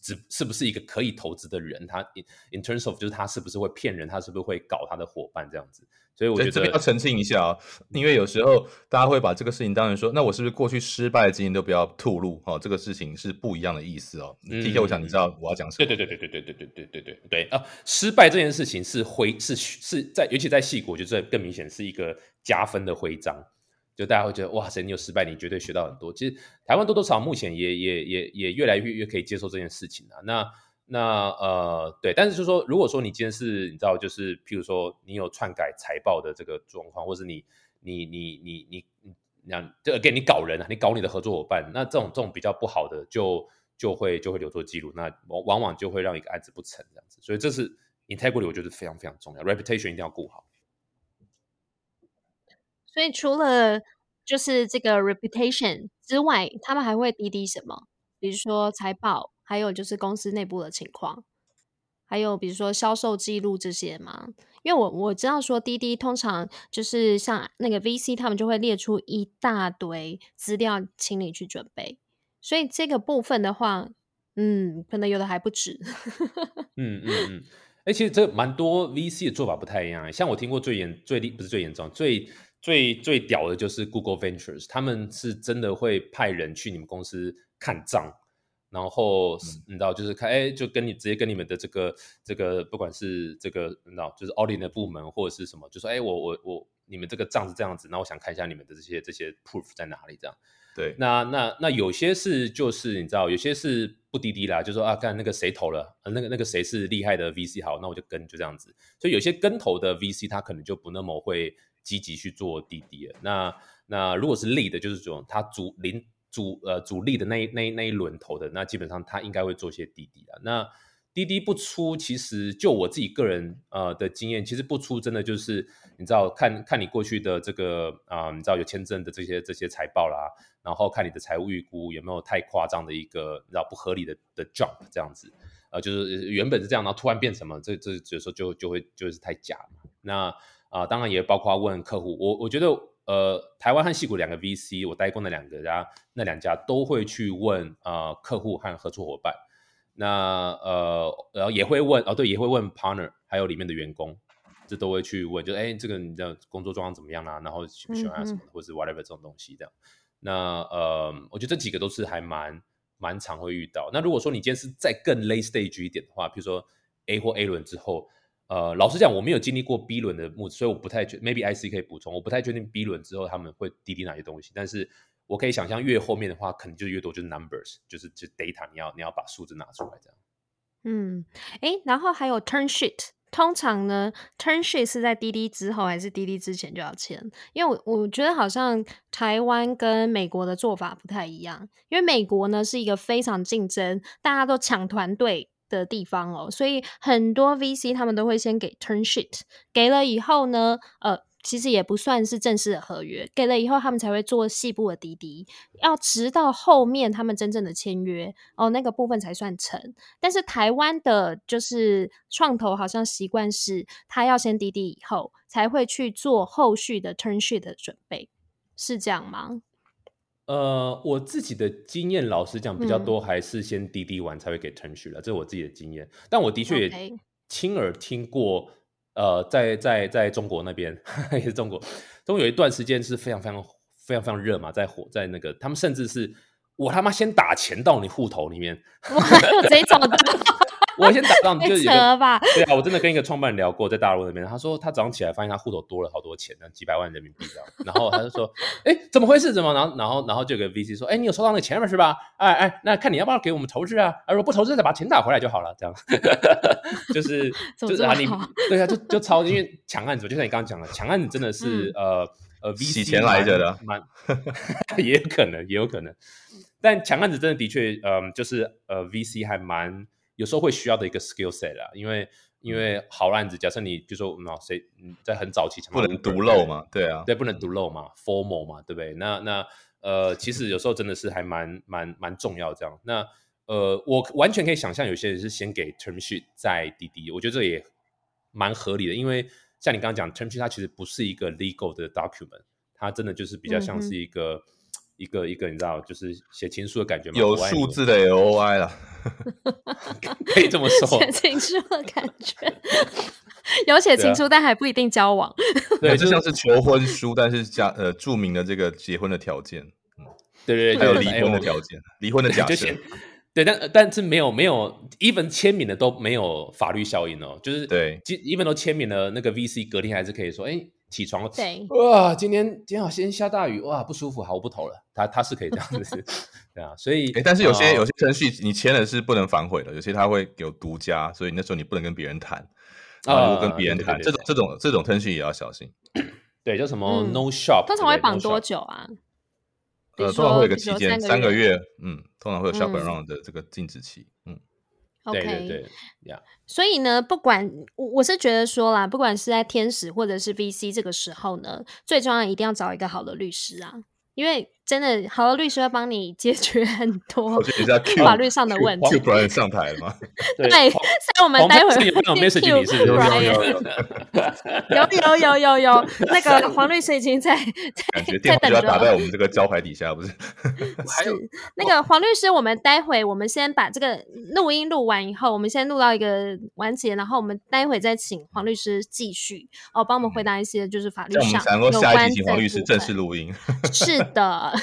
是是不是一个可以投资的人，他 in, in terms of 就是他是不是会骗人，他是不是会搞他的伙伴这样子。所以我觉得这边要澄清一下啊，因为有时候大家会把这个事情当成说，那我是不是过去失败的经验都不要吐露？哦，这个事情是不一样的意思哦。TK，我想你知道我要讲什么？对对对对对对对对对对对对啊！失败这件事情是徽是是在，尤其在矽谷，我觉得更明显是一个加分的徽章。就大家会觉得哇塞，你有失败，你绝对学到很多。其实台湾多多少少目前也也也也越来越越可以接受这件事情了。那那呃，对，但是就是说，如果说你今天是你知道，就是譬如说你有篡改财报的这个状况，或是你你你你你你这就给你搞人啊，你搞你的合作伙伴，那这种这种比较不好的就，就会就会留作记录，那往往就会让一个案子不成这样子。所以这是 integrity，我觉得非常非常重要，reputation 一定要顾好。所以除了就是这个 reputation 之外，他们还会滴滴什么？比如说财报。还有就是公司内部的情况，还有比如说销售记录这些嘛。因为我我知道说滴滴通常就是像那个 VC，他们就会列出一大堆资料，请你去准备。所以这个部分的话，嗯，可能有的还不止。嗯 嗯嗯，哎、嗯，其实这蛮多 VC 的做法不太一样。像我听过最严、最不是最严重、最最最屌的就是 Google Ventures，他们是真的会派人去你们公司看账。然后你知道，就是看，哎，就跟你直接跟你们的这个这个，不管是这个，你知道，就是 audit 的部门或者是什么，就说，哎，我我我，你们这个账是这样子，那我想看一下你们的这些这些 proof 在哪里，这样。对，那那那有些是就是你知道，有些是不滴滴啦，就说啊，看那个谁投了，那个那个谁是厉害的 VC，好，那我就跟就这样子。所以有些跟投的 VC，他可能就不那么会积极去做滴滴了。那那如果是利的，就是这种他主领。主呃主力的那一那一那一轮投的，那基本上他应该会做些滴滴啊。那滴滴不出，其实就我自己个人呃的经验，其实不出真的就是你知道看看你过去的这个啊、你知道有签证的这些这些财报啦，然后看你的财务预估有没有太夸张的一个你知道不合理的的 jump 这样子，呃，就是原本是这样，然后突然变什么，这这有时候就就会就是太假。那啊、呃，当然也包括问客户，我我觉得呃，台湾和戏谷两个 VC，我待过那两个家，那两家都会去问啊、呃，客户和合作伙伴。那呃，然后也会问哦，对，也会问 partner，还有里面的员工，这都会去问，就哎，这个你的工作状况怎么样啊？然后喜不喜欢啊什么，嗯嗯或者是 whatever 这种东西这样。那呃，我觉得这几个都是还蛮蛮常会遇到。那如果说你今天是再更 late stage 一点的话，比如说 A 或 A 轮之后，呃，老实讲，我没有经历过 B 轮的募资，所以我不太确，maybe IC 可以补充，我不太确定 B 轮之后他们会滴滴哪些东西，但是。我可以想象，越后面的话，可能就越多，就是 numbers，就是就 data，你要你要把数字拿出来这样。嗯，诶，然后还有 turn sheet，通常呢，turn sheet 是在滴滴之后还是滴滴之前就要签？因为我我觉得好像台湾跟美国的做法不太一样，因为美国呢是一个非常竞争，大家都抢团队的地方哦，所以很多 VC 他们都会先给 turn sheet，给了以后呢，呃。其实也不算是正式的合约，给了以后他们才会做细部的滴滴，要直到后面他们真正的签约哦，那个部分才算成。但是台湾的就是创投好像习惯是，他要先滴滴以后，才会去做后续的 turn sheet 的准备，是这样吗？呃，我自己的经验，老实讲比较多，还是先滴滴完才会给 term sheet 了，这是我自己的经验。但我的确也亲耳听过。呃，在在在中国那边 也是中国，中国有一段时间是非常非常非常非常热嘛，在火在那个，他们甚至是我他妈先打钱到你户头里面，哇，这种的。我先打个吧，对啊，我真的跟一个创办人聊过，在大陆那边，他说他早上起来发现他户头多了好多钱呢，几百万人民币这样，然后他就说，哎，怎么回事？怎么？然后然后然后就有个 VC 说，哎，你有收到那个钱了是吧？哎哎，那看你要不要给我们投资啊？如果不投资，再把钱打回来就好了，这样，就是 就是啊，你对啊，就就超，因为抢案子，就像你刚刚讲的，抢案子真的是、嗯、呃呃 VC 洗钱来着的，蛮也有可能，也有可能，但抢案子真的的确，嗯、呃，就是呃 VC 还蛮。有时候会需要的一个 skill set 啦，因为因为好案子，假设你比如说，那谁在很早期不能独漏嘛，对啊，对，不能独漏嘛，formal 嘛，对不对？那那呃，其实有时候真的是还蛮蛮蛮重要这样。那呃，我完全可以想象有些人是先给 term sheet 再滴滴，我觉得这也蛮合理的，因为像你刚刚讲 term sheet，它其实不是一个 legal 的 document，它真的就是比较像是一个。嗯一个一个，你知道，就是写情书的感觉吗？有数字的 LOI 了，可以这么说。写情书的感觉，有写情书，但还不一定交往。对，就像是求婚书，但是加呃注明了这个结婚的条件。嗯，对对对，还有离婚的条件，离婚的假设。对，但但是没有没有，even 签名的都没有法律效应哦。就是对，even 都签名了，那个 VC 隔天还是可以说，哎。起床对哇，今天今天好先下大雨哇，不舒服，好，我不投了。他他是可以这样子，对啊，所以、欸、但是有些、呃、有些程序你签了是不能反悔的，有些他会有独家，所以那时候你不能跟别人谈啊，如果跟别人谈这种这种这种程序也要小心。对，叫什么 no shop，、嗯、通常会绑多久啊？呃，通常会有个期间，三个月，嗯，通常会有 shop around 的这个禁止期，嗯。嗯 OK，对对对，yeah. 所以呢，不管我我是觉得说啦，不管是在天使或者是 VC 这个时候呢，最重要一定要找一个好的律师啊，因为。真的，好的律师会帮你解决很多 法律上的问题。Q Brian 上台了吗？对，所以我们待会儿有没有？有有有 有有，那个黄律师已经在感觉电话就要打在我们这个招牌底下，不是？是那个黄律师，我们待会我们先把这个录音录完以后，我们先录到一个完结，然后我们待会再请黄律师继续哦，帮我们回答一些就是法律上有关的。下一集请黄律师正式录音。是的。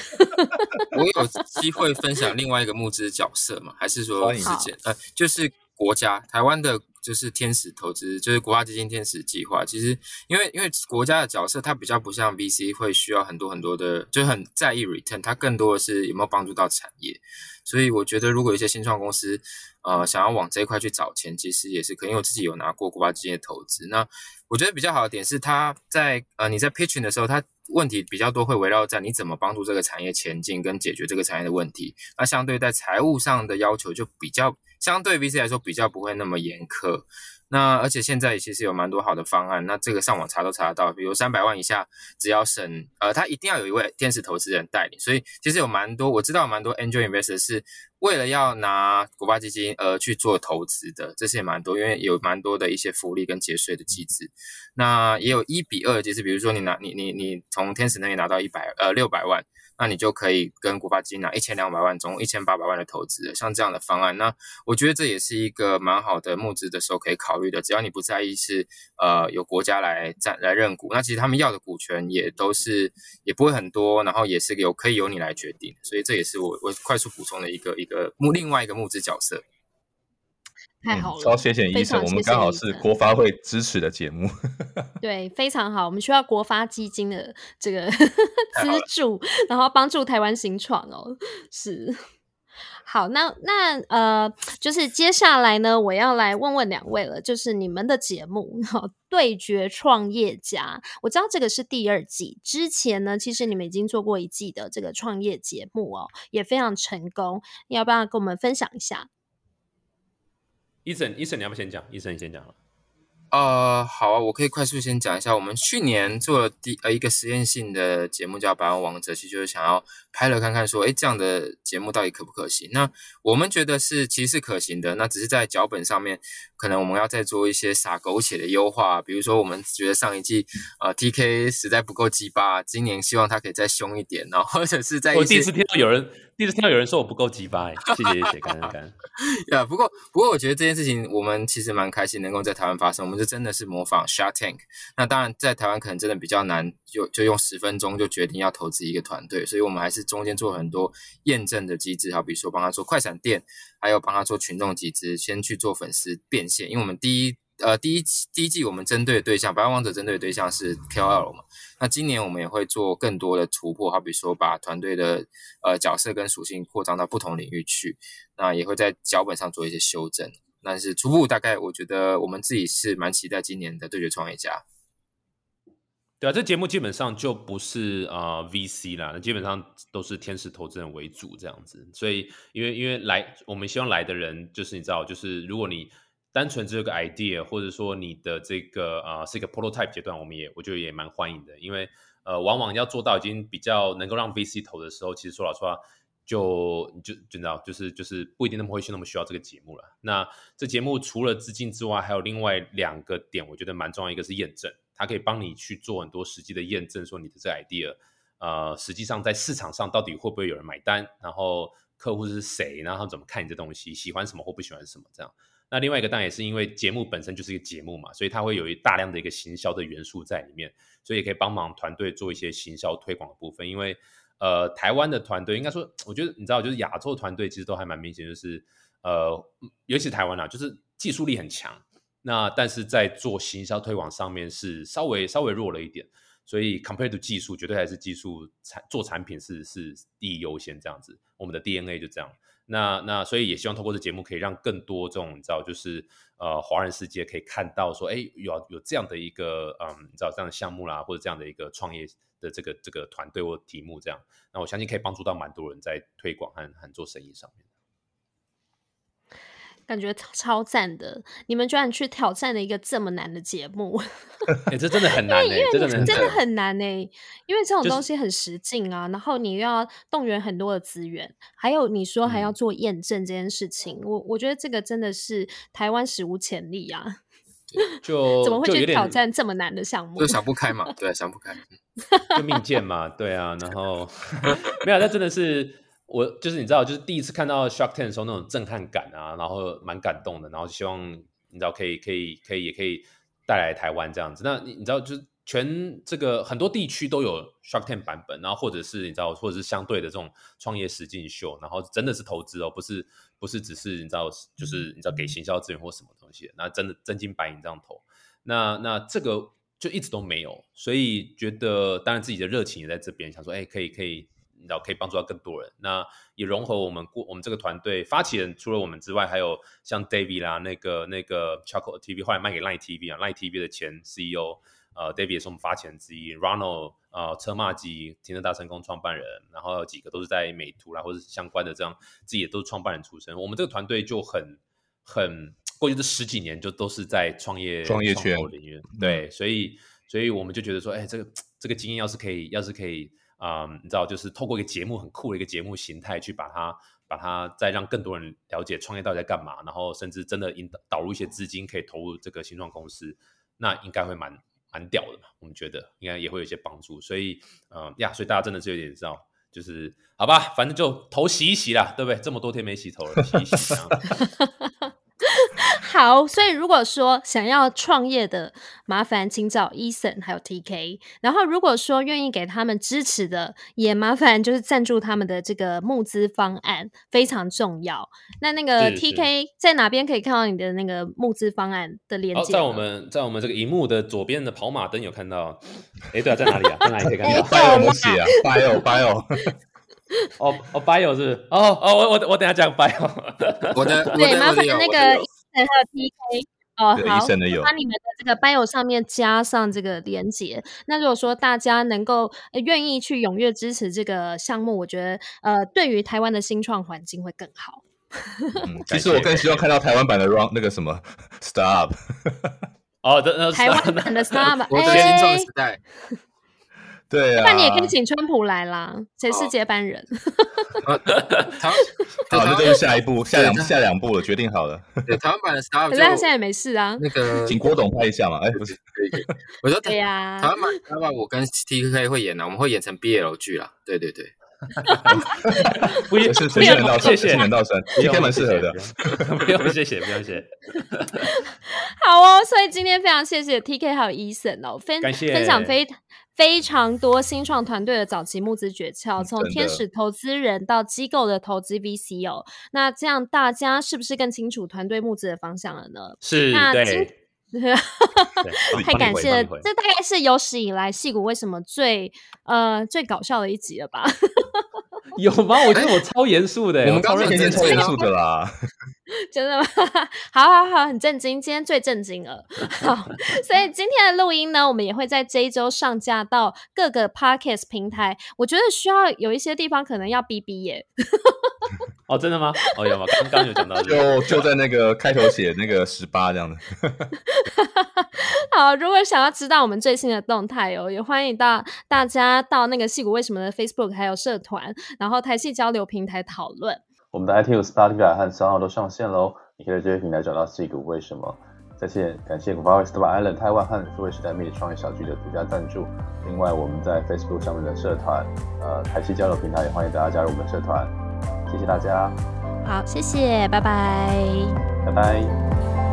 我有机会分享另外一个募资角色吗？还是说时间？呃，就是国家台湾的，就是天使投资，就是国家基金天使计划。其实，因为因为国家的角色，它比较不像 VC 会需要很多很多的，就很在意 return，它更多的是有没有帮助到产业。所以，我觉得如果有一些新创公司，呃，想要往这一块去找钱，其实也是可以。因为我自己有拿过国家基金的投资，那我觉得比较好的点是，它在呃你在 pitching 的时候，它问题比较多，会围绕在你怎么帮助这个产业前进跟解决这个产业的问题。那相对在财务上的要求就比较相对 VC 来说比较不会那么严苛。那而且现在其实有蛮多好的方案，那这个上网查都查得到，比如三百万以下只要审，呃，他一定要有一位天使投资人带领，所以其实有蛮多我知道蛮多 Angel Investor 是为了要拿国发基金而去做投资的，这些也蛮多，因为有蛮多的一些福利跟节税的机制，那也有一比二，就是比如说你拿你你你从天使那里拿到一百呃六百万。那你就可以跟古巴基金拿一千两百万，总共一千八百万的投资，像这样的方案，那我觉得这也是一个蛮好的募资的时候可以考虑的。只要你不在意是呃由国家来占来认股，那其实他们要的股权也都是也不会很多，然后也是有可以由你来决定，所以这也是我我快速补充的一个一个募另外一个募资角色。太好了，超谢谢医生，我们刚好是国发会支持的节目。对，非常好，我们需要国发基金的这个 资助，然后帮助台湾行创哦。是，好，那那呃，就是接下来呢，我要来问问两位了，就是你们的节目《对决创业家》，我知道这个是第二季，之前呢，其实你们已经做过一季的这个创业节目哦，也非常成功，要不要跟我们分享一下？医生，医生，你要不先讲？医生，你先讲了。呃，好啊，我可以快速先讲一下，我们去年做了第呃一个实验性的节目叫《百万王者》，其实就是想要拍了看看说，哎，这样的节目到底可不可行？那我们觉得是其实是可行的，那只是在脚本上面，可能我们要再做一些撒狗血的优化，比如说我们觉得上一季呃 TK 实在不够鸡巴，今年希望他可以再凶一点，然后或者是在我第一次听到有人。第一次听到有人说我不够鸡巴，谢谢谢谢，感恩感恩。呀，不过不过我觉得这件事情我们其实蛮开心能够在台湾发生，我们就真的是模仿 Shark Tank。那当然在台湾可能真的比较难，就就用十分钟就决定要投资一个团队，所以我们还是中间做很多验证的机制，好比说帮他做快闪店，还有帮他做群众集资，先去做粉丝变现，因为我们第一。呃，第一第一季我们针对的对象，百万王者针对的对象是 KOL 嘛。那今年我们也会做更多的突破，好比说把团队的呃角色跟属性扩张到不同领域去。那也会在脚本上做一些修正。但是初步大概，我觉得我们自己是蛮期待今年的对决创业家。对啊，这节目基本上就不是啊、VC 啦，那基本上都是天使投资人为主这样子。所以因为因为来我们希望来的人，就是你知道，就是如果你。单纯只有个 idea，或者说你的这个啊、是一个 prototype 阶段，我们也我觉得也蛮欢迎的，因为呃往往要做到已经比较能够让 VC 投的时候，其实说老实话就就就知道就是就是不一定那么会去那么需要这个节目了。那这节目除了资金之外，还有另外两个点，我觉得蛮重要，一个是验证，它可以帮你去做很多实际的验证，说你的这 idea 呃实际上在市场上到底会不会有人买单，然后客户是谁，然后怎么看你这东西，喜欢什么或不喜欢什么这样。那另外一个当然也是因为节目本身就是一个节目嘛，所以它会有一大量的一个行销的元素在里面，所以也可以帮忙团队做一些行销推广的部分。因为呃，台湾的团队应该说，我觉得你知道，就是亚洲团队其实都还蛮明显，就是呃，尤其台湾啊，就是技术力很强，那但是在做行销推广上面是稍微稍微弱了一点，所以 compared to 技术，绝对还是技术产做产品是是第一优先这样子，我们的 DNA 就这样。那那所以也希望透过这节目可以让更多这种你知道就是呃华人世界可以看到说，哎，有有这样的一个嗯你知道这样的项目啦，或者这样的一个创业的这个这个团队或题目这样，那我相信可以帮助到蛮多人在推广和和做生意上面。感觉超赞的！你们居然去挑战了一个这么难的节目，哎、欸，这真的很难、欸，因为真的真的很难呢、欸。因为这种东西很实境啊，就是、然后你又要动员很多的资源，还有你说还要做验证这件事情，嗯、我我觉得这个真的是台湾史无前例啊！就 怎么会去挑战这么难的项目？就想不开嘛，对，想不开，就命贱嘛，对啊，然后 没有，那真的是。我就是你知道，就是第一次看到 Shark Tank 的时候那种震撼感啊，然后蛮感动的，然后希望你知道可以可以可以也可以带来台湾这样子。那你你知道，就是全这个很多地区都有 Shark Tank 版本，然后或者是你知道，或者是相对的这种创业实境秀，然后真的是投资哦，不是不是只是你知道，就是你知道给行销资源或什么东西，那真的真金白银这样投。那那这个就一直都没有，所以觉得当然自己的热情也在这边，想说哎，可以可以。然后可以帮助到更多人，那也融合我们过我们这个团队发起人，除了我们之外，还有像 David 啦，那个那个 Charcoal TV，后来卖给 Line TV 啊，Line TV 的前 CEO，呃，David 也是我们发起人之一，Ronald，呃，车马机停车大成功创办人，然后有几个都是在美图啦或者是相关的这样，自己也都是创办人出身，我们这个团队就很很过去这十几年就都是在创业创业圈领域，对，所以所以我们就觉得说，哎，这个这个经验要是可以，要是可以，嗯，你知道，就是透过一个节目很酷的一个节目形态去把它把它再让更多人了解创业到底在干嘛，然后甚至真的引导导入一些资金可以投入这个新创公司，那应该会蛮蛮屌的嘛，我们觉得应该也会有一些帮助，所以，嗯呀，所以大家真的是有点知道。就是好吧，反正就头洗一洗啦，对不对？这么多天没洗头了，洗一洗。好，所以如果说想要创业的，麻烦请找 Eason 还有 TK。然后如果说愿意给他们支持的，也麻烦就是赞助他们的这个募资方案，非常重要。那那个 TK 在哪边可以看到你的那个募资方案的链接？哦，在我们在我们这个荧幕的左边的跑马灯有看到。哎，对啊，在哪里啊？在哪里可以看到？Bio 啊？Bio Bio。哦哦，Bio 是，是哦哦，我我我等下讲 Bio。我的对，麻烦那个。还有 TK 哦，好，把你们的这个 bio 上面加上这个连接。那如果说大家能够愿意去踊跃支持这个项目，我觉得呃，对于台湾的新创环境会更好。嗯、其实我更希望看到台湾版的 Run 那个什么 Startup。哦，这台湾版的 Startup，我的新创时代。对啊，那你也可以请川普来啦，谁是接班人？好，那就是下一步，下两下两步了，决定好了。对台湾版的 Startup，可是他现在也没事啊。那个，请郭董拍一下嘛？哎，不是，可以可以。我说对呀，台湾版 Startup，我跟 TK 会演的，我们会演成 BL 剧啦。对对对。不用，是人道谢谢人道生，TK 蛮适合的。不用谢谢，不用谢。好哦，所以今天非常谢谢 TK 还有 Eason 哦，分分享非。非常多新创团队的早期募资诀窍，从天使投资人到机构的投资 VC 哦，那这样大家是不是更清楚团队募资的方向了呢？是，那对，太感谢了，这大概是有史以来戏骨为什么最呃最搞笑的一集了吧？有吗？我觉得我超严肃的，我们刚刚天天超严肃的啦。真的吗？好好好，很震惊，今天最震惊了。好，所以今天的录音呢，我们也会在这一周上架到各个 Podcast 平台。我觉得需要有一些地方可能要逼逼耶。哦，真的吗？哦，有吗？刚刚有讲到，就就在那个开头写那个十八这样的。好，如果想要知道我们最新的动态哦，也欢迎到大家到那个戏骨为什么的 Facebook 还有社团，然后台戏交流平台讨论。我们的 iTunes、Spotify 和 SoundOn 都上线喽，你可以在这些平台找到戏骨为什么。再见感谢 Startup Island 台湾和数位时代 Meet 创业小聚的独家赞助。另外，我们在 Facebook 上面的社团，呃，台西交流平台也欢迎大家加入我们的社团。谢谢大家。好，谢谢，拜拜。拜拜。